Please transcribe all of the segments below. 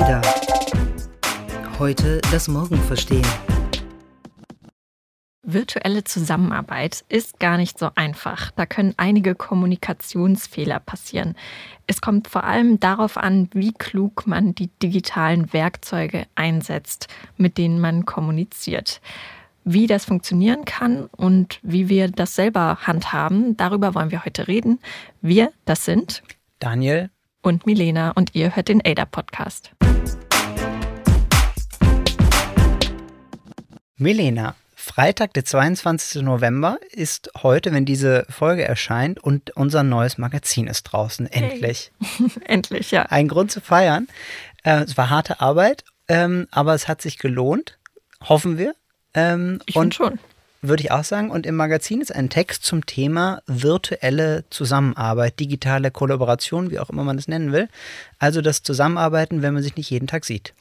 Ada. Heute das Morgen verstehen. Virtuelle Zusammenarbeit ist gar nicht so einfach. Da können einige Kommunikationsfehler passieren. Es kommt vor allem darauf an, wie klug man die digitalen Werkzeuge einsetzt, mit denen man kommuniziert. Wie das funktionieren kann und wie wir das selber handhaben, darüber wollen wir heute reden. Wir, das sind Daniel und Milena und ihr hört den ADA Podcast. Milena, Freitag, der 22. November ist heute, wenn diese Folge erscheint und unser neues Magazin ist draußen. Endlich. Hey. Endlich, ja. Ein Grund zu feiern. Äh, es war harte Arbeit, ähm, aber es hat sich gelohnt. Hoffen wir. Ähm, ich und schon. Würde ich auch sagen. Und im Magazin ist ein Text zum Thema virtuelle Zusammenarbeit, digitale Kollaboration, wie auch immer man es nennen will. Also das Zusammenarbeiten, wenn man sich nicht jeden Tag sieht.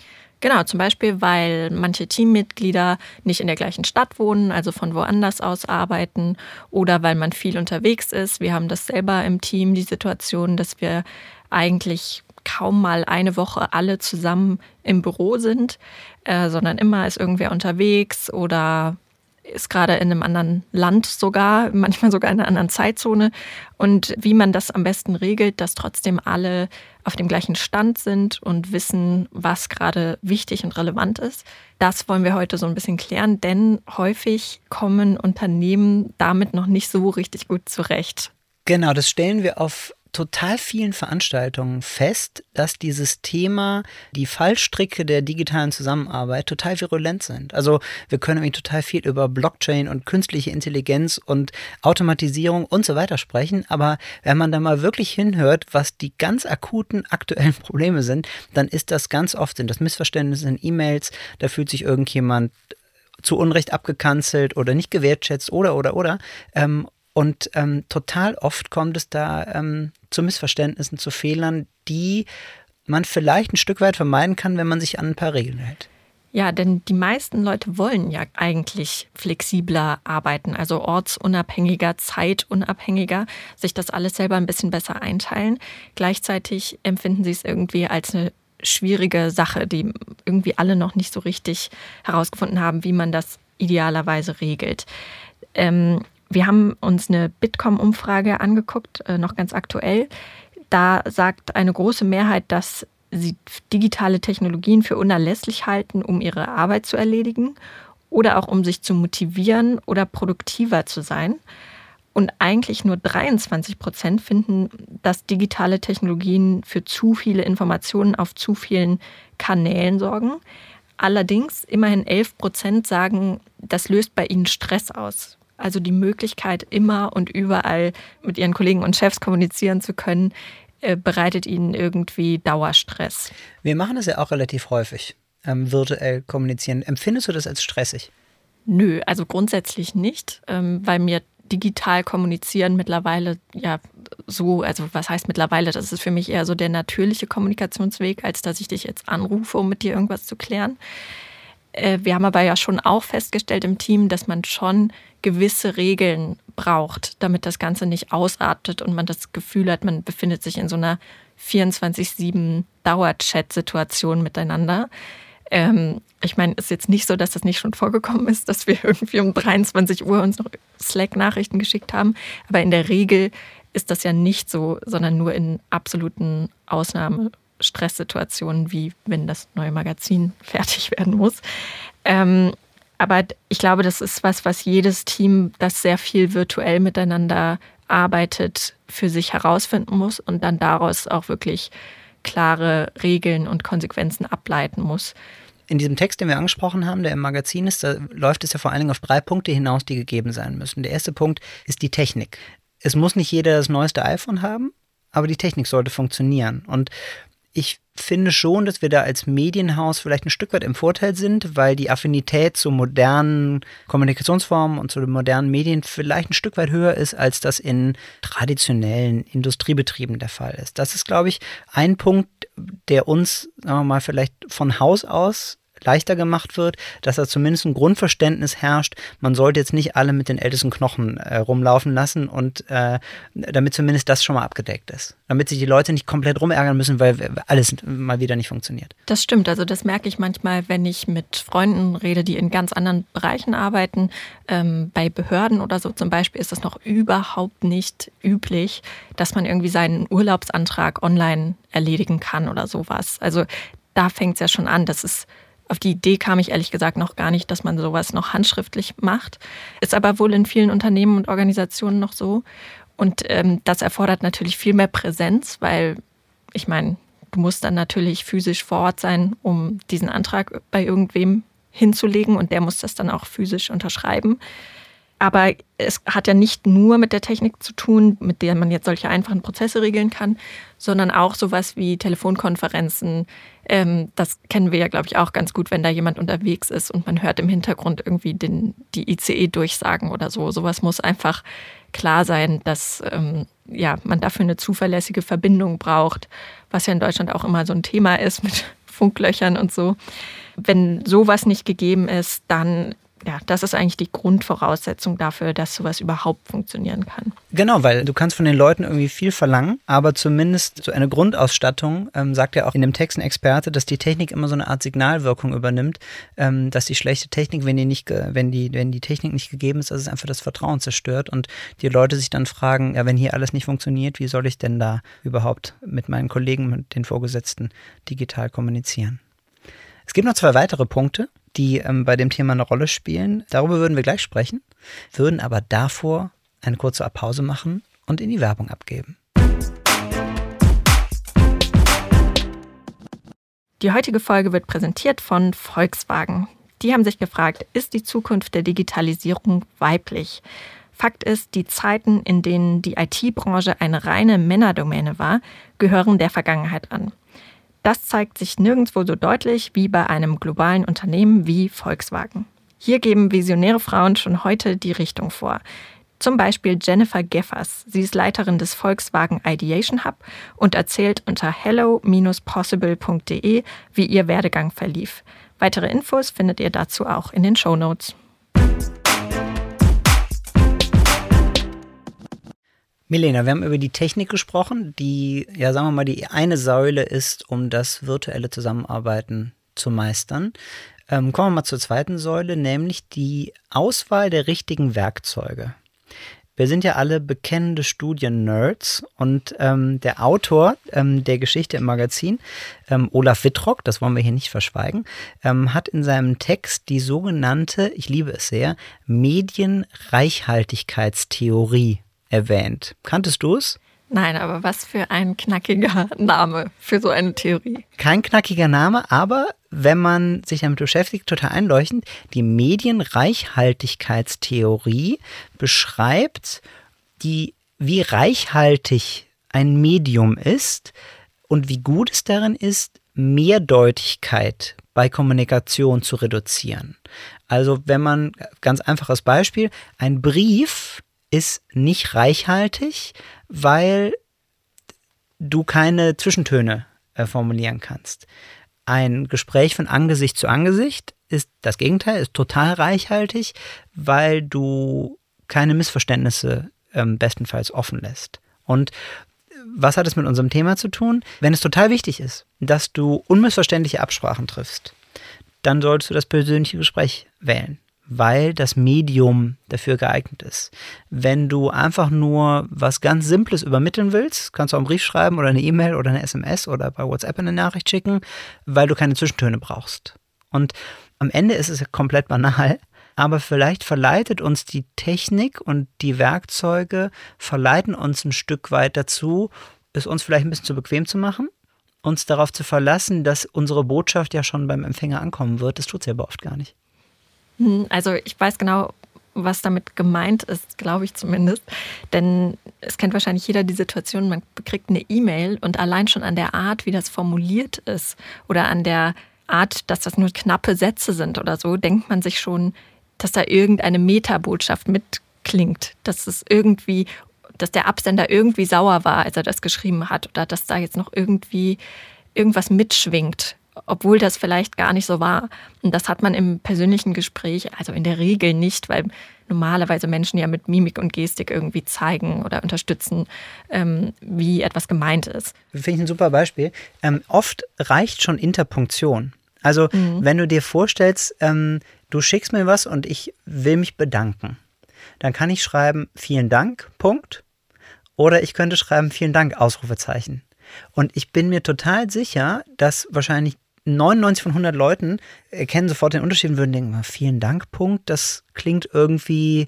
Genau, zum Beispiel, weil manche Teammitglieder nicht in der gleichen Stadt wohnen, also von woanders aus arbeiten oder weil man viel unterwegs ist. Wir haben das selber im Team, die Situation, dass wir eigentlich kaum mal eine Woche alle zusammen im Büro sind, äh, sondern immer ist irgendwer unterwegs oder ist gerade in einem anderen Land sogar, manchmal sogar in einer anderen Zeitzone. Und wie man das am besten regelt, dass trotzdem alle auf dem gleichen Stand sind und wissen, was gerade wichtig und relevant ist. Das wollen wir heute so ein bisschen klären, denn häufig kommen Unternehmen damit noch nicht so richtig gut zurecht. Genau, das stellen wir auf total vielen Veranstaltungen fest, dass dieses Thema, die Fallstricke der digitalen Zusammenarbeit total virulent sind. Also wir können nämlich total viel über Blockchain und künstliche Intelligenz und Automatisierung und so weiter sprechen, aber wenn man da mal wirklich hinhört, was die ganz akuten aktuellen Probleme sind, dann ist das ganz oft sind das Missverständnisse in E-Mails, da fühlt sich irgendjemand zu Unrecht abgekanzelt oder nicht gewertschätzt oder oder oder. Ähm, und ähm, total oft kommt es da ähm, zu Missverständnissen, zu Fehlern, die man vielleicht ein Stück weit vermeiden kann, wenn man sich an ein paar Regeln hält. Ja, denn die meisten Leute wollen ja eigentlich flexibler arbeiten, also ortsunabhängiger, zeitunabhängiger, sich das alles selber ein bisschen besser einteilen. Gleichzeitig empfinden sie es irgendwie als eine schwierige Sache, die irgendwie alle noch nicht so richtig herausgefunden haben, wie man das idealerweise regelt. Ähm, wir haben uns eine Bitkom-Umfrage angeguckt, äh, noch ganz aktuell. Da sagt eine große Mehrheit, dass sie digitale Technologien für unerlässlich halten, um ihre Arbeit zu erledigen oder auch um sich zu motivieren oder produktiver zu sein. Und eigentlich nur 23 Prozent finden, dass digitale Technologien für zu viele Informationen auf zu vielen Kanälen sorgen. Allerdings immerhin 11 Prozent sagen, das löst bei ihnen Stress aus. Also die Möglichkeit, immer und überall mit ihren Kollegen und Chefs kommunizieren zu können, äh, bereitet ihnen irgendwie Dauerstress. Wir machen das ja auch relativ häufig, ähm, virtuell kommunizieren. Empfindest du das als stressig? Nö, also grundsätzlich nicht, ähm, weil mir digital kommunizieren mittlerweile ja so, also was heißt mittlerweile, das ist für mich eher so der natürliche Kommunikationsweg, als dass ich dich jetzt anrufe, um mit dir irgendwas zu klären. Äh, wir haben aber ja schon auch festgestellt im Team, dass man schon gewisse Regeln braucht, damit das Ganze nicht ausartet und man das Gefühl hat, man befindet sich in so einer 24-7 Dauerchat-Situation miteinander. Ähm, ich meine, es ist jetzt nicht so, dass das nicht schon vorgekommen ist, dass wir irgendwie um 23 Uhr uns noch Slack-Nachrichten geschickt haben. Aber in der Regel ist das ja nicht so, sondern nur in absoluten Ausnahme Stresssituationen, wie wenn das neue Magazin fertig werden muss. Ähm, aber ich glaube, das ist was, was jedes Team, das sehr viel virtuell miteinander arbeitet, für sich herausfinden muss und dann daraus auch wirklich klare Regeln und Konsequenzen ableiten muss. In diesem Text, den wir angesprochen haben, der im Magazin ist, da läuft es ja vor allen Dingen auf drei Punkte hinaus, die gegeben sein müssen. Der erste Punkt ist die Technik. Es muss nicht jeder das neueste iPhone haben, aber die Technik sollte funktionieren. Und ich finde schon, dass wir da als Medienhaus vielleicht ein Stück weit im Vorteil sind, weil die Affinität zu modernen Kommunikationsformen und zu den modernen Medien vielleicht ein Stück weit höher ist, als das in traditionellen Industriebetrieben der Fall ist. Das ist, glaube ich, ein Punkt, der uns, sagen wir mal, vielleicht von Haus aus leichter gemacht wird, dass da zumindest ein Grundverständnis herrscht, man sollte jetzt nicht alle mit den ältesten Knochen äh, rumlaufen lassen und äh, damit zumindest das schon mal abgedeckt ist. Damit sich die Leute nicht komplett rumärgern müssen, weil alles mal wieder nicht funktioniert. Das stimmt, also das merke ich manchmal, wenn ich mit Freunden rede, die in ganz anderen Bereichen arbeiten. Ähm, bei Behörden oder so zum Beispiel ist das noch überhaupt nicht üblich, dass man irgendwie seinen Urlaubsantrag online erledigen kann oder sowas. Also da fängt es ja schon an. Das ist auf die Idee kam ich ehrlich gesagt noch gar nicht, dass man sowas noch handschriftlich macht. Ist aber wohl in vielen Unternehmen und Organisationen noch so. Und ähm, das erfordert natürlich viel mehr Präsenz, weil ich meine, du musst dann natürlich physisch vor Ort sein, um diesen Antrag bei irgendwem hinzulegen und der muss das dann auch physisch unterschreiben. Aber es hat ja nicht nur mit der Technik zu tun, mit der man jetzt solche einfachen Prozesse regeln kann, sondern auch sowas wie Telefonkonferenzen. Ähm, das kennen wir ja, glaube ich, auch ganz gut, wenn da jemand unterwegs ist und man hört im Hintergrund irgendwie den, die ICE-Durchsagen oder so. Sowas muss einfach klar sein, dass ähm, ja, man dafür eine zuverlässige Verbindung braucht, was ja in Deutschland auch immer so ein Thema ist mit Funklöchern und so. Wenn sowas nicht gegeben ist, dann ja, das ist eigentlich die Grundvoraussetzung dafür, dass sowas überhaupt funktionieren kann. Genau, weil du kannst von den Leuten irgendwie viel verlangen, aber zumindest so eine Grundausstattung, ähm, sagt ja auch in dem Text ein Experte, dass die Technik immer so eine Art Signalwirkung übernimmt, ähm, dass die schlechte Technik, wenn die, nicht, wenn, die, wenn die Technik nicht gegeben ist, dass es einfach das Vertrauen zerstört und die Leute sich dann fragen, ja, wenn hier alles nicht funktioniert, wie soll ich denn da überhaupt mit meinen Kollegen, mit den Vorgesetzten digital kommunizieren? Es gibt noch zwei weitere Punkte, die ähm, bei dem Thema eine Rolle spielen. Darüber würden wir gleich sprechen, würden aber davor eine kurze Pause machen und in die Werbung abgeben. Die heutige Folge wird präsentiert von Volkswagen. Die haben sich gefragt, ist die Zukunft der Digitalisierung weiblich? Fakt ist, die Zeiten, in denen die IT-Branche eine reine Männerdomäne war, gehören der Vergangenheit an. Das zeigt sich nirgendwo so deutlich wie bei einem globalen Unternehmen wie Volkswagen. Hier geben visionäre Frauen schon heute die Richtung vor. Zum Beispiel Jennifer Geffers. Sie ist Leiterin des Volkswagen Ideation Hub und erzählt unter hello-possible.de, wie ihr Werdegang verlief. Weitere Infos findet ihr dazu auch in den Show Notes. Milena, wir haben über die Technik gesprochen, die, ja, sagen wir mal, die eine Säule ist, um das virtuelle Zusammenarbeiten zu meistern. Ähm, kommen wir mal zur zweiten Säule, nämlich die Auswahl der richtigen Werkzeuge. Wir sind ja alle bekennende Studien-Nerds und ähm, der Autor ähm, der Geschichte im Magazin, ähm, Olaf Wittrock, das wollen wir hier nicht verschweigen, ähm, hat in seinem Text die sogenannte, ich liebe es sehr, Medienreichhaltigkeitstheorie erwähnt. Kanntest du es? Nein, aber was für ein knackiger Name für so eine Theorie. Kein knackiger Name, aber wenn man sich damit beschäftigt, total einleuchtend. Die Medienreichhaltigkeitstheorie beschreibt, die, wie reichhaltig ein Medium ist und wie gut es darin ist, Mehrdeutigkeit bei Kommunikation zu reduzieren. Also wenn man, ganz einfaches Beispiel, ein Brief ist nicht reichhaltig, weil du keine Zwischentöne äh, formulieren kannst. Ein Gespräch von Angesicht zu Angesicht ist das Gegenteil, ist total reichhaltig, weil du keine Missverständnisse ähm, bestenfalls offen lässt. Und was hat es mit unserem Thema zu tun? Wenn es total wichtig ist, dass du unmissverständliche Absprachen triffst, dann solltest du das persönliche Gespräch wählen weil das Medium dafür geeignet ist. Wenn du einfach nur was ganz Simples übermitteln willst, kannst du auch einen Brief schreiben oder eine E-Mail oder eine SMS oder bei WhatsApp eine Nachricht schicken, weil du keine Zwischentöne brauchst. Und am Ende ist es komplett banal, aber vielleicht verleitet uns die Technik und die Werkzeuge, verleiten uns ein Stück weit dazu, es uns vielleicht ein bisschen zu bequem zu machen, uns darauf zu verlassen, dass unsere Botschaft ja schon beim Empfänger ankommen wird. Das tut sie aber oft gar nicht. Hm, also ich weiß genau, was damit gemeint ist, glaube ich zumindest. Denn es kennt wahrscheinlich jeder die Situation, man bekriegt eine E-Mail und allein schon an der Art, wie das formuliert ist oder an der Art, dass das nur knappe Sätze sind oder so, denkt man sich schon, dass da irgendeine Metabotschaft mitklingt, dass es irgendwie, dass der Absender irgendwie sauer war, als er das geschrieben hat oder dass da jetzt noch irgendwie irgendwas mitschwingt obwohl das vielleicht gar nicht so war. Und das hat man im persönlichen Gespräch, also in der Regel nicht, weil normalerweise Menschen ja mit Mimik und Gestik irgendwie zeigen oder unterstützen, ähm, wie etwas gemeint ist. Finde ich ein super Beispiel. Ähm, oft reicht schon Interpunktion. Also mhm. wenn du dir vorstellst, ähm, du schickst mir was und ich will mich bedanken, dann kann ich schreiben, vielen Dank, Punkt. Oder ich könnte schreiben, vielen Dank, Ausrufezeichen. Und ich bin mir total sicher, dass wahrscheinlich 99 von 100 Leuten erkennen sofort den Unterschied und würden denken, vielen Dank, Punkt, das klingt irgendwie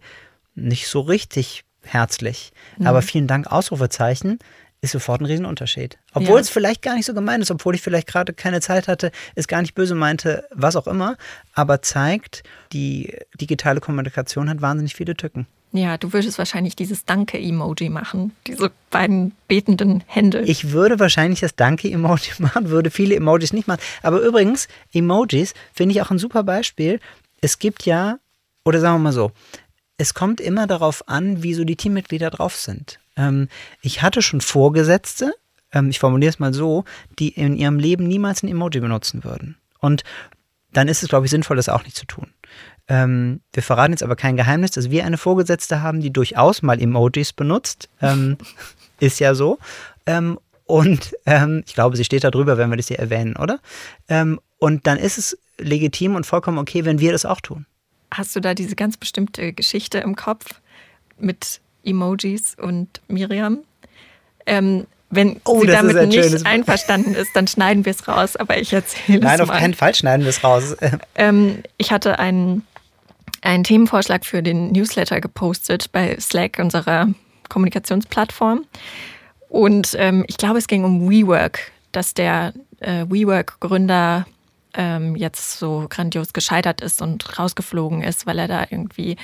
nicht so richtig herzlich. Mhm. Aber vielen Dank, Ausrufezeichen, ist sofort ein Riesenunterschied. Obwohl ja. es vielleicht gar nicht so gemeint ist, obwohl ich vielleicht gerade keine Zeit hatte, es gar nicht böse meinte, was auch immer, aber zeigt, die digitale Kommunikation hat wahnsinnig viele Tücken. Ja, du würdest wahrscheinlich dieses Danke-Emoji machen, diese beiden betenden Hände. Ich würde wahrscheinlich das Danke-Emoji machen, würde viele Emojis nicht machen. Aber übrigens, Emojis finde ich auch ein super Beispiel. Es gibt ja, oder sagen wir mal so, es kommt immer darauf an, wie so die Teammitglieder drauf sind. Ähm, ich hatte schon Vorgesetzte, ähm, ich formuliere es mal so, die in ihrem Leben niemals ein Emoji benutzen würden. Und dann ist es, glaube ich, sinnvoll, das auch nicht zu tun. Ähm, wir verraten jetzt aber kein Geheimnis, dass wir eine Vorgesetzte haben, die durchaus mal Emojis benutzt. Ähm, ist ja so. Ähm, und ähm, ich glaube, sie steht da drüber, wenn wir das hier erwähnen, oder? Ähm, und dann ist es legitim und vollkommen okay, wenn wir das auch tun. Hast du da diese ganz bestimmte Geschichte im Kopf mit Emojis und Miriam? Ähm, wenn oh, sie damit nicht einverstanden ist, dann schneiden wir es raus, aber ich erzähle es Nein, auf keinen Fall schneiden wir es raus. Ähm, ich hatte einen einen Themenvorschlag für den Newsletter gepostet bei Slack, unserer Kommunikationsplattform. Und ähm, ich glaube, es ging um WeWork, dass der äh, WeWork-Gründer ähm, jetzt so grandios gescheitert ist und rausgeflogen ist, weil er da irgendwie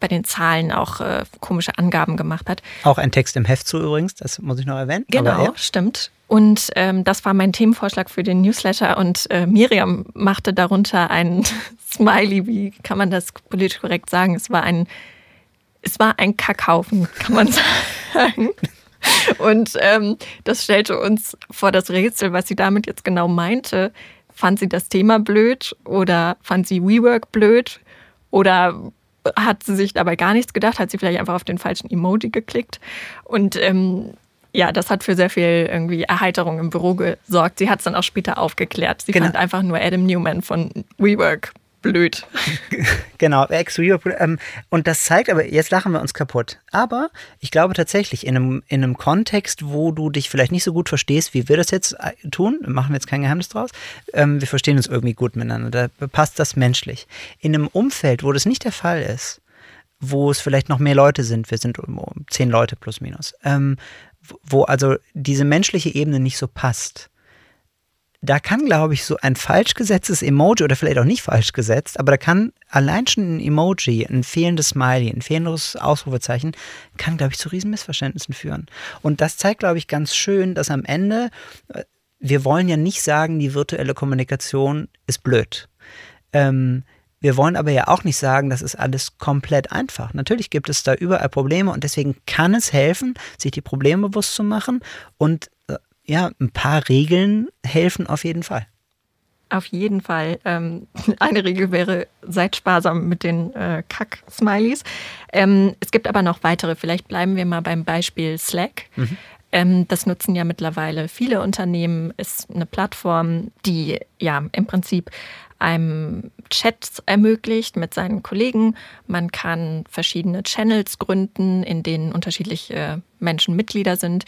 bei den Zahlen auch äh, komische Angaben gemacht hat. Auch ein Text im Heft zu übrigens, das muss ich noch erwähnen. Genau, ja. stimmt. Und ähm, das war mein Themenvorschlag für den Newsletter und äh, Miriam machte darunter einen Smiley, wie kann man das politisch korrekt sagen? Es war ein, es war ein Kackhaufen, kann man sagen. Und ähm, das stellte uns vor das Rätsel, was sie damit jetzt genau meinte. Fand sie das Thema blöd oder fand sie WeWork blöd oder hat sie sich dabei gar nichts gedacht? Hat sie vielleicht einfach auf den falschen Emoji geklickt? Und ähm, ja, das hat für sehr viel irgendwie Erheiterung im Büro gesorgt. Sie hat es dann auch später aufgeklärt. Sie genau. fand einfach nur Adam Newman von WeWork blöd. Genau, ex ähm, Und das zeigt aber, jetzt lachen wir uns kaputt. Aber ich glaube tatsächlich, in einem, in einem Kontext, wo du dich vielleicht nicht so gut verstehst, wie wir das jetzt äh, tun, machen wir jetzt kein Geheimnis draus, ähm, wir verstehen uns irgendwie gut miteinander, da passt das menschlich. In einem Umfeld, wo das nicht der Fall ist, wo es vielleicht noch mehr Leute sind, wir sind um, zehn Leute plus minus, ähm, wo also diese menschliche Ebene nicht so passt, da kann, glaube ich, so ein falsch gesetztes Emoji oder vielleicht auch nicht falsch gesetzt, aber da kann allein schon ein Emoji, ein fehlendes Smiley, ein fehlendes Ausrufezeichen, kann, glaube ich, zu riesen Missverständnissen führen. Und das zeigt, glaube ich, ganz schön, dass am Ende, äh, wir wollen ja nicht sagen, die virtuelle Kommunikation ist blöd. Ähm, wir wollen aber ja auch nicht sagen, das ist alles komplett einfach. Natürlich gibt es da überall Probleme und deswegen kann es helfen, sich die Probleme bewusst zu machen und ja, ein paar Regeln helfen auf jeden Fall. Auf jeden Fall. Ähm, eine Regel wäre, seid sparsam mit den äh, Kack-Smileys. Ähm, es gibt aber noch weitere. Vielleicht bleiben wir mal beim Beispiel Slack. Mhm. Ähm, das nutzen ja mittlerweile viele Unternehmen. Ist eine Plattform, die ja im Prinzip einem Chat ermöglicht mit seinen Kollegen. Man kann verschiedene Channels gründen, in denen unterschiedliche Menschen Mitglieder sind.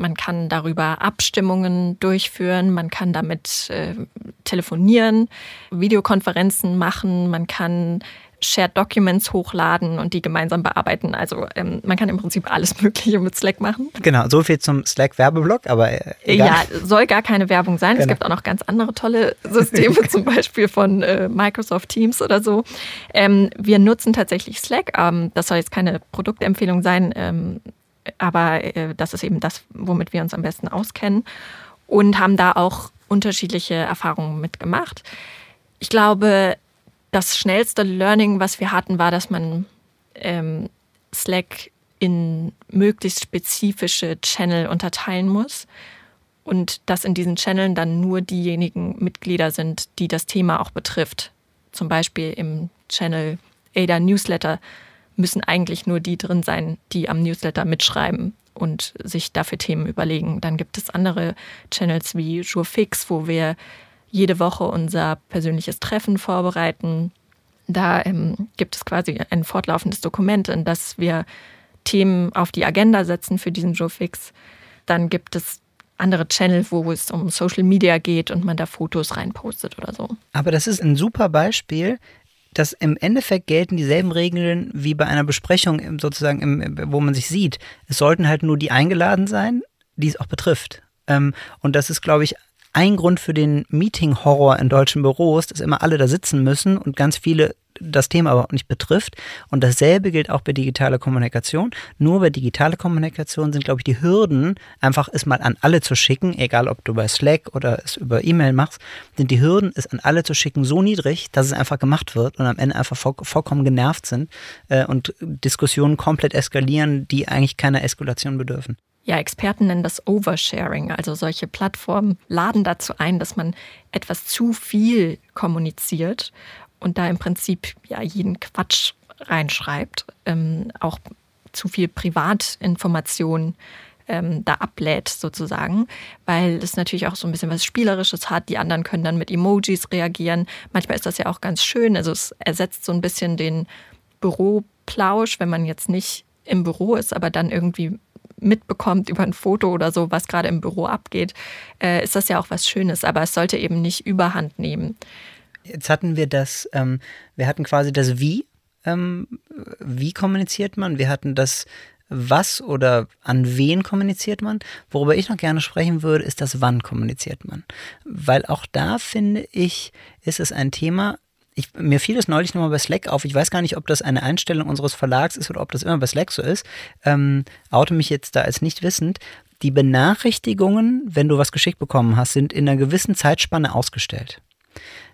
Man kann darüber Abstimmungen durchführen, man kann damit äh, telefonieren, Videokonferenzen machen, man kann Shared Documents hochladen und die gemeinsam bearbeiten. Also ähm, man kann im Prinzip alles Mögliche mit Slack machen. Genau, so viel zum Slack-Werbeblock, aber äh, egal. Ja, soll gar keine Werbung sein. Genau. Es gibt auch noch ganz andere tolle Systeme, zum Beispiel von äh, Microsoft Teams oder so. Ähm, wir nutzen tatsächlich Slack. Ähm, das soll jetzt keine Produktempfehlung sein. Aber äh, das ist eben das, womit wir uns am besten auskennen und haben da auch unterschiedliche Erfahrungen mitgemacht. Ich glaube, das schnellste Learning, was wir hatten, war, dass man ähm, Slack in möglichst spezifische Channel unterteilen muss und dass in diesen Channeln dann nur diejenigen Mitglieder sind, die das Thema auch betrifft. Zum Beispiel im Channel Ada Newsletter müssen eigentlich nur die drin sein, die am Newsletter mitschreiben und sich dafür Themen überlegen. Dann gibt es andere Channels wie Jourfix, wo wir jede Woche unser persönliches Treffen vorbereiten. Da ähm, gibt es quasi ein fortlaufendes Dokument, in das wir Themen auf die Agenda setzen für diesen Jourfix. Dann gibt es andere Channel, wo es um Social Media geht und man da Fotos reinpostet oder so. Aber das ist ein super Beispiel, dass im Endeffekt gelten dieselben Regeln wie bei einer Besprechung sozusagen, im, wo man sich sieht. Es sollten halt nur die eingeladen sein, die es auch betrifft. Ähm, und das ist, glaube ich, ein Grund für den Meeting-Horror in deutschen Büros, dass immer alle da sitzen müssen und ganz viele das Thema aber auch nicht betrifft. Und dasselbe gilt auch bei digitaler Kommunikation. Nur bei digitaler Kommunikation sind, glaube ich, die Hürden, einfach es mal an alle zu schicken, egal ob du bei Slack oder es über E-Mail machst, sind die Hürden, es an alle zu schicken, so niedrig, dass es einfach gemacht wird und am Ende einfach voll, vollkommen genervt sind äh, und Diskussionen komplett eskalieren, die eigentlich keiner Eskalation bedürfen. Ja, Experten nennen das Oversharing. Also solche Plattformen laden dazu ein, dass man etwas zu viel kommuniziert und da im Prinzip ja jeden Quatsch reinschreibt, ähm, auch zu viel Privatinformation ähm, da ablädt sozusagen, weil es natürlich auch so ein bisschen was Spielerisches hat. Die anderen können dann mit Emojis reagieren. Manchmal ist das ja auch ganz schön. Also es ersetzt so ein bisschen den Büroplausch, wenn man jetzt nicht im Büro ist, aber dann irgendwie mitbekommt über ein Foto oder so, was gerade im Büro abgeht, äh, ist das ja auch was Schönes. Aber es sollte eben nicht überhand nehmen. Jetzt hatten wir das, ähm, wir hatten quasi das Wie, ähm, wie kommuniziert man, wir hatten das was oder an wen kommuniziert man. Worüber ich noch gerne sprechen würde, ist das wann kommuniziert man. Weil auch da finde ich, ist es ein Thema, ich, mir fiel es neulich nochmal bei Slack auf. Ich weiß gar nicht, ob das eine Einstellung unseres Verlags ist oder ob das immer bei Slack so ist. Ähm, oute mich jetzt da als nicht wissend. Die Benachrichtigungen, wenn du was geschickt bekommen hast, sind in einer gewissen Zeitspanne ausgestellt.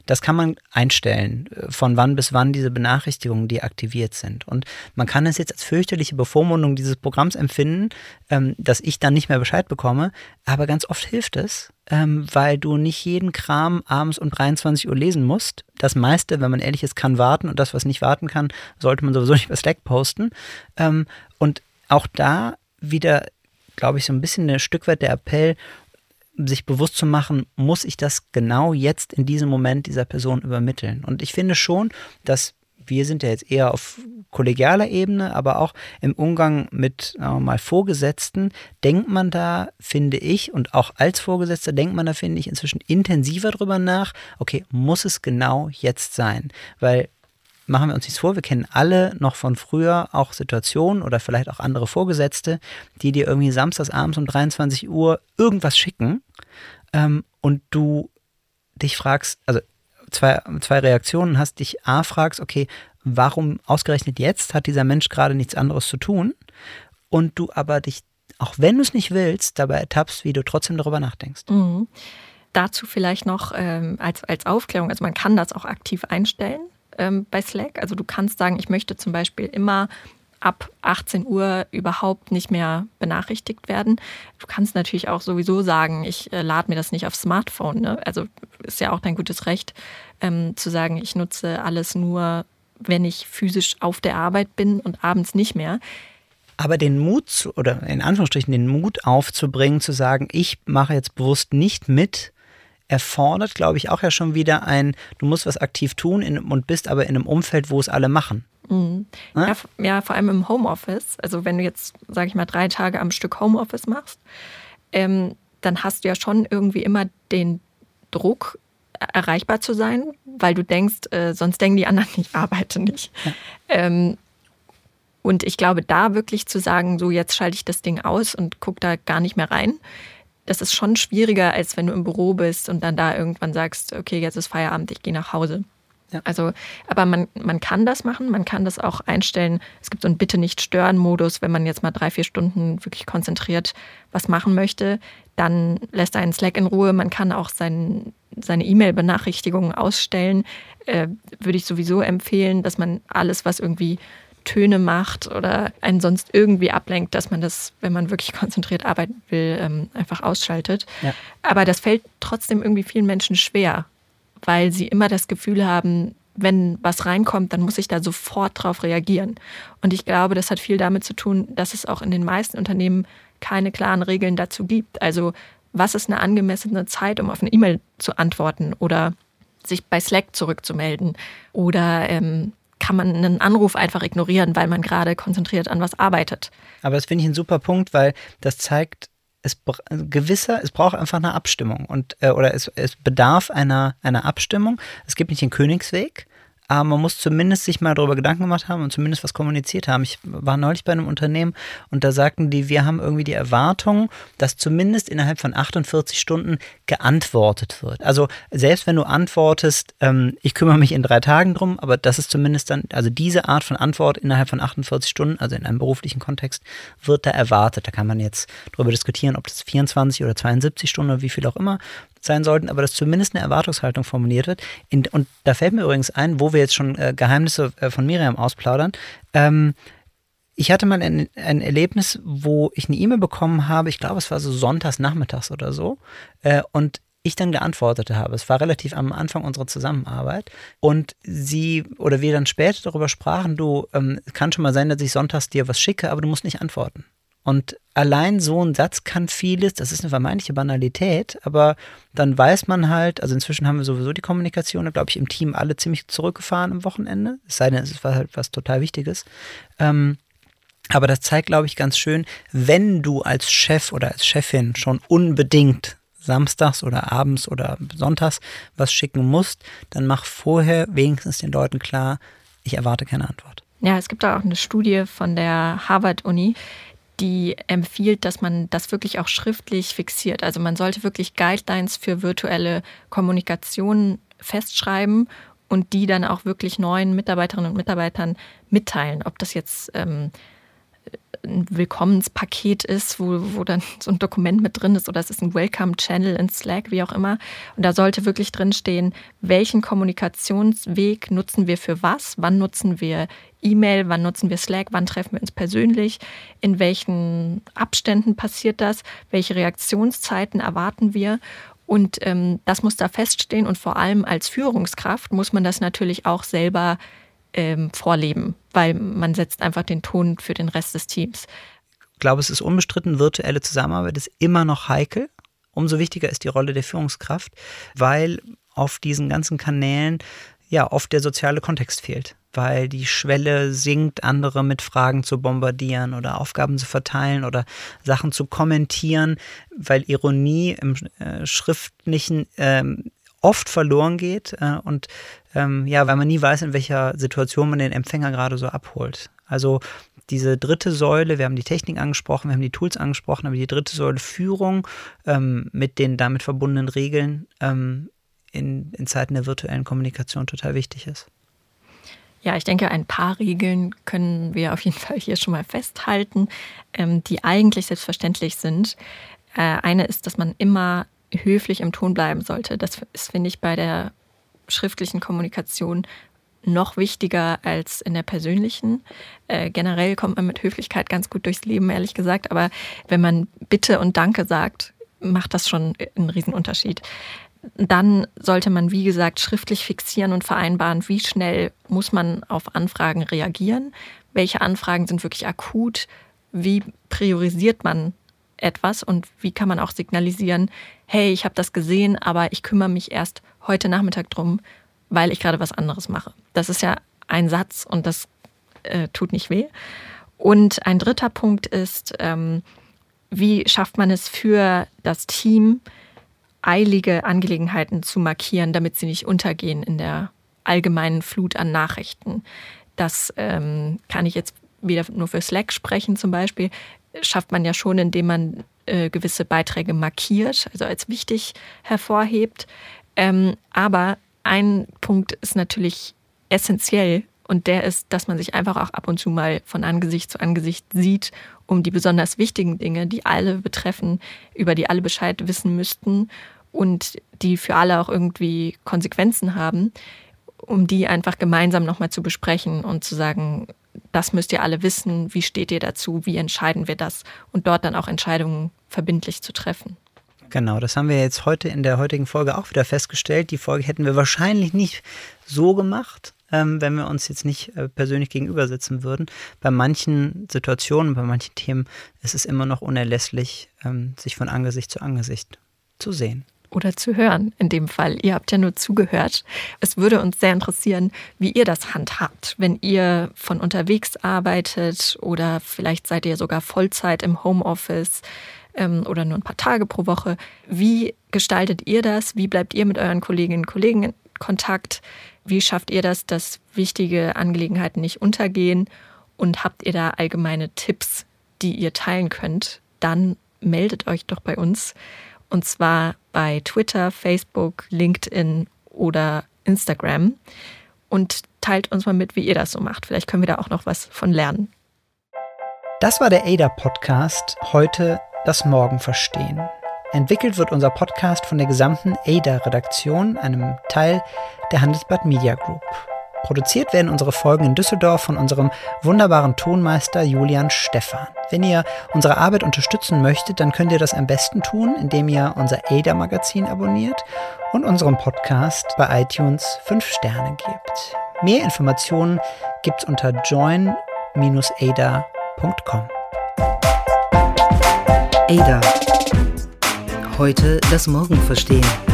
Das kann man einstellen, äh, von wann bis wann diese Benachrichtigungen deaktiviert sind. Und man kann es jetzt als fürchterliche Bevormundung dieses Programms empfinden, ähm, dass ich dann nicht mehr Bescheid bekomme. Aber ganz oft hilft es, ähm, weil du nicht jeden Kram abends um 23 Uhr lesen musst. Das meiste, wenn man ehrlich ist, kann warten und das, was nicht warten kann, sollte man sowieso nicht bei Slack posten. Ähm, und auch da wieder, glaube ich, so ein bisschen ein Stück weit der Appell, sich bewusst zu machen, muss ich das genau jetzt in diesem Moment dieser Person übermitteln. Und ich finde schon, dass wir sind ja jetzt eher auf kollegialer Ebene, aber auch im Umgang mit mal Vorgesetzten denkt man da, finde ich, und auch als Vorgesetzter denkt man da, finde ich, inzwischen intensiver drüber nach, okay, muss es genau jetzt sein? Weil machen wir uns nichts vor, wir kennen alle noch von früher auch Situationen oder vielleicht auch andere Vorgesetzte, die dir irgendwie samstags abends um 23 Uhr irgendwas schicken ähm, und du dich fragst, also zwei, zwei Reaktionen hast, dich A fragst, okay, warum ausgerechnet jetzt hat dieser Mensch gerade nichts anderes zu tun und du aber dich, auch wenn du es nicht willst, dabei ertappst, wie du trotzdem darüber nachdenkst. Mhm. Dazu vielleicht noch ähm, als, als Aufklärung, also man kann das auch aktiv einstellen ähm, bei Slack. Also du kannst sagen, ich möchte zum Beispiel immer ab 18 Uhr überhaupt nicht mehr benachrichtigt werden. Du kannst natürlich auch sowieso sagen, ich äh, lade mir das nicht aufs Smartphone. Ne? Also ist ja auch dein gutes Recht ähm, zu sagen, ich nutze alles nur, wenn ich physisch auf der Arbeit bin und abends nicht mehr. Aber den Mut zu, oder in Anführungsstrichen den Mut aufzubringen, zu sagen, ich mache jetzt bewusst nicht mit, erfordert, glaube ich, auch ja schon wieder ein, du musst was aktiv tun in, und bist aber in einem Umfeld, wo es alle machen. Mhm. Ja, ja, vor allem im Homeoffice. Also wenn du jetzt, sage ich mal, drei Tage am Stück Homeoffice machst, ähm, dann hast du ja schon irgendwie immer den Druck, erreichbar zu sein, weil du denkst, äh, sonst denken die anderen, ich arbeite nicht. Ja. Ähm, und ich glaube, da wirklich zu sagen, so jetzt schalte ich das Ding aus und gucke da gar nicht mehr rein, das ist schon schwieriger, als wenn du im Büro bist und dann da irgendwann sagst, okay, jetzt ist Feierabend, ich gehe nach Hause. Ja. Also, aber man, man kann das machen, man kann das auch einstellen. Es gibt so einen Bitte nicht stören Modus, wenn man jetzt mal drei, vier Stunden wirklich konzentriert was machen möchte, dann lässt einen Slack in Ruhe. Man kann auch sein, seine E-Mail-Benachrichtigungen ausstellen. Äh, würde ich sowieso empfehlen, dass man alles, was irgendwie Töne macht oder einen sonst irgendwie ablenkt, dass man das, wenn man wirklich konzentriert arbeiten will, ähm, einfach ausschaltet. Ja. Aber das fällt trotzdem irgendwie vielen Menschen schwer, weil sie immer das Gefühl haben, wenn was reinkommt, dann muss ich da sofort drauf reagieren. Und ich glaube, das hat viel damit zu tun, dass es auch in den meisten Unternehmen keine klaren Regeln dazu gibt. Also was ist eine angemessene Zeit, um auf eine E-Mail zu antworten oder sich bei Slack zurückzumelden oder ähm, kann man einen Anruf einfach ignorieren, weil man gerade konzentriert an was arbeitet. Aber das finde ich ein super Punkt, weil das zeigt, es gewisser, es braucht einfach eine Abstimmung und äh, oder es, es bedarf einer, einer Abstimmung. Es gibt nicht den Königsweg, aber man muss zumindest sich mal darüber Gedanken gemacht haben und zumindest was kommuniziert haben. Ich war neulich bei einem Unternehmen und da sagten die, wir haben irgendwie die Erwartung, dass zumindest innerhalb von 48 Stunden geantwortet wird. Also selbst wenn du antwortest, ähm, ich kümmere mich in drei Tagen drum, aber das ist zumindest dann, also diese Art von Antwort innerhalb von 48 Stunden, also in einem beruflichen Kontext, wird da erwartet. Da kann man jetzt darüber diskutieren, ob das 24 oder 72 Stunden oder wie viel auch immer sein sollten, aber dass zumindest eine Erwartungshaltung formuliert wird. In, und da fällt mir übrigens ein, wo wir jetzt schon äh, Geheimnisse äh, von Miriam ausplaudern. Ähm, ich hatte mal ein, ein, Erlebnis, wo ich eine E-Mail bekommen habe, ich glaube, es war so sonntags nachmittags oder so, äh, und ich dann geantwortet habe. Es war relativ am Anfang unserer Zusammenarbeit und sie oder wir dann später darüber sprachen, du, ähm, kann schon mal sein, dass ich sonntags dir was schicke, aber du musst nicht antworten. Und allein so ein Satz kann vieles, das ist eine vermeintliche Banalität, aber dann weiß man halt, also inzwischen haben wir sowieso die Kommunikation, glaube ich, im Team alle ziemlich zurückgefahren am Wochenende, es sei denn, es war halt was total Wichtiges. Ähm, aber das zeigt, glaube ich, ganz schön, wenn du als Chef oder als Chefin schon unbedingt samstags oder abends oder sonntags was schicken musst, dann mach vorher wenigstens den Leuten klar, ich erwarte keine Antwort. Ja, es gibt da auch eine Studie von der Harvard-Uni, die empfiehlt, dass man das wirklich auch schriftlich fixiert. Also man sollte wirklich Guidelines für virtuelle Kommunikation festschreiben und die dann auch wirklich neuen Mitarbeiterinnen und Mitarbeitern mitteilen. Ob das jetzt ähm, ein Willkommenspaket ist, wo, wo dann so ein Dokument mit drin ist oder es ist ein Welcome-Channel in Slack, wie auch immer. Und da sollte wirklich drin stehen, welchen Kommunikationsweg nutzen wir für was, wann nutzen wir E-Mail, wann nutzen wir Slack, wann treffen wir uns persönlich, in welchen Abständen passiert das, welche Reaktionszeiten erwarten wir. Und ähm, das muss da feststehen und vor allem als Führungskraft muss man das natürlich auch selber ähm, vorleben, weil man setzt einfach den Ton für den Rest des Teams. Ich glaube, es ist unbestritten, virtuelle Zusammenarbeit ist immer noch heikel. Umso wichtiger ist die Rolle der Führungskraft, weil auf diesen ganzen Kanälen ja oft der soziale Kontext fehlt, weil die Schwelle sinkt, andere mit Fragen zu bombardieren oder Aufgaben zu verteilen oder Sachen zu kommentieren, weil Ironie im äh, Schriftlichen ähm, oft verloren geht äh, und ähm, ja, weil man nie weiß, in welcher Situation man den Empfänger gerade so abholt. Also diese dritte Säule, wir haben die Technik angesprochen, wir haben die Tools angesprochen, aber die dritte Säule Führung ähm, mit den damit verbundenen Regeln ähm, in, in Zeiten der virtuellen Kommunikation total wichtig ist. Ja, ich denke, ein paar Regeln können wir auf jeden Fall hier schon mal festhalten, ähm, die eigentlich selbstverständlich sind. Äh, eine ist, dass man immer höflich im Ton bleiben sollte. Das ist, finde ich, bei der schriftlichen Kommunikation noch wichtiger als in der persönlichen. Äh, generell kommt man mit Höflichkeit ganz gut durchs Leben, ehrlich gesagt. Aber wenn man Bitte und Danke sagt, macht das schon einen Riesenunterschied. Dann sollte man, wie gesagt, schriftlich fixieren und vereinbaren, wie schnell muss man auf Anfragen reagieren, welche Anfragen sind wirklich akut, wie priorisiert man etwas und wie kann man auch signalisieren, hey, ich habe das gesehen, aber ich kümmere mich erst heute Nachmittag drum, weil ich gerade was anderes mache. Das ist ja ein Satz und das äh, tut nicht weh. Und ein dritter Punkt ist, ähm, wie schafft man es für das Team, eilige Angelegenheiten zu markieren, damit sie nicht untergehen in der allgemeinen Flut an Nachrichten. Das ähm, kann ich jetzt wieder nur für Slack sprechen zum Beispiel schafft man ja schon, indem man äh, gewisse Beiträge markiert, also als wichtig hervorhebt. Ähm, aber ein Punkt ist natürlich essentiell und der ist, dass man sich einfach auch ab und zu mal von Angesicht zu Angesicht sieht, um die besonders wichtigen Dinge, die alle betreffen, über die alle Bescheid wissen müssten und die für alle auch irgendwie Konsequenzen haben, um die einfach gemeinsam nochmal zu besprechen und zu sagen, das müsst ihr alle wissen, wie steht ihr dazu, wie entscheiden wir das und dort dann auch Entscheidungen verbindlich zu treffen. Genau, das haben wir jetzt heute in der heutigen Folge auch wieder festgestellt. Die Folge hätten wir wahrscheinlich nicht so gemacht, ähm, wenn wir uns jetzt nicht äh, persönlich gegenüber sitzen würden. Bei manchen Situationen, bei manchen Themen ist es immer noch unerlässlich, ähm, sich von Angesicht zu Angesicht zu sehen oder zu hören in dem Fall. Ihr habt ja nur zugehört. Es würde uns sehr interessieren, wie ihr das handhabt, wenn ihr von unterwegs arbeitet oder vielleicht seid ihr sogar Vollzeit im Homeoffice ähm, oder nur ein paar Tage pro Woche. Wie gestaltet ihr das? Wie bleibt ihr mit euren Kolleginnen und Kollegen in Kontakt? Wie schafft ihr das, dass wichtige Angelegenheiten nicht untergehen? Und habt ihr da allgemeine Tipps, die ihr teilen könnt? Dann meldet euch doch bei uns. Und zwar bei Twitter, Facebook, LinkedIn oder Instagram. Und teilt uns mal mit, wie ihr das so macht. Vielleicht können wir da auch noch was von lernen. Das war der ADA-Podcast. Heute das Morgen verstehen. Entwickelt wird unser Podcast von der gesamten ADA-Redaktion, einem Teil der Handelsblatt Media Group. Produziert werden unsere Folgen in Düsseldorf von unserem wunderbaren Tonmeister Julian Stephan. Wenn ihr unsere Arbeit unterstützen möchtet, dann könnt ihr das am besten tun, indem ihr unser ADA-Magazin abonniert und unserem Podcast bei iTunes 5 Sterne gebt. Mehr Informationen gibt's unter join-ada.com. ADA. Heute das Morgen verstehen.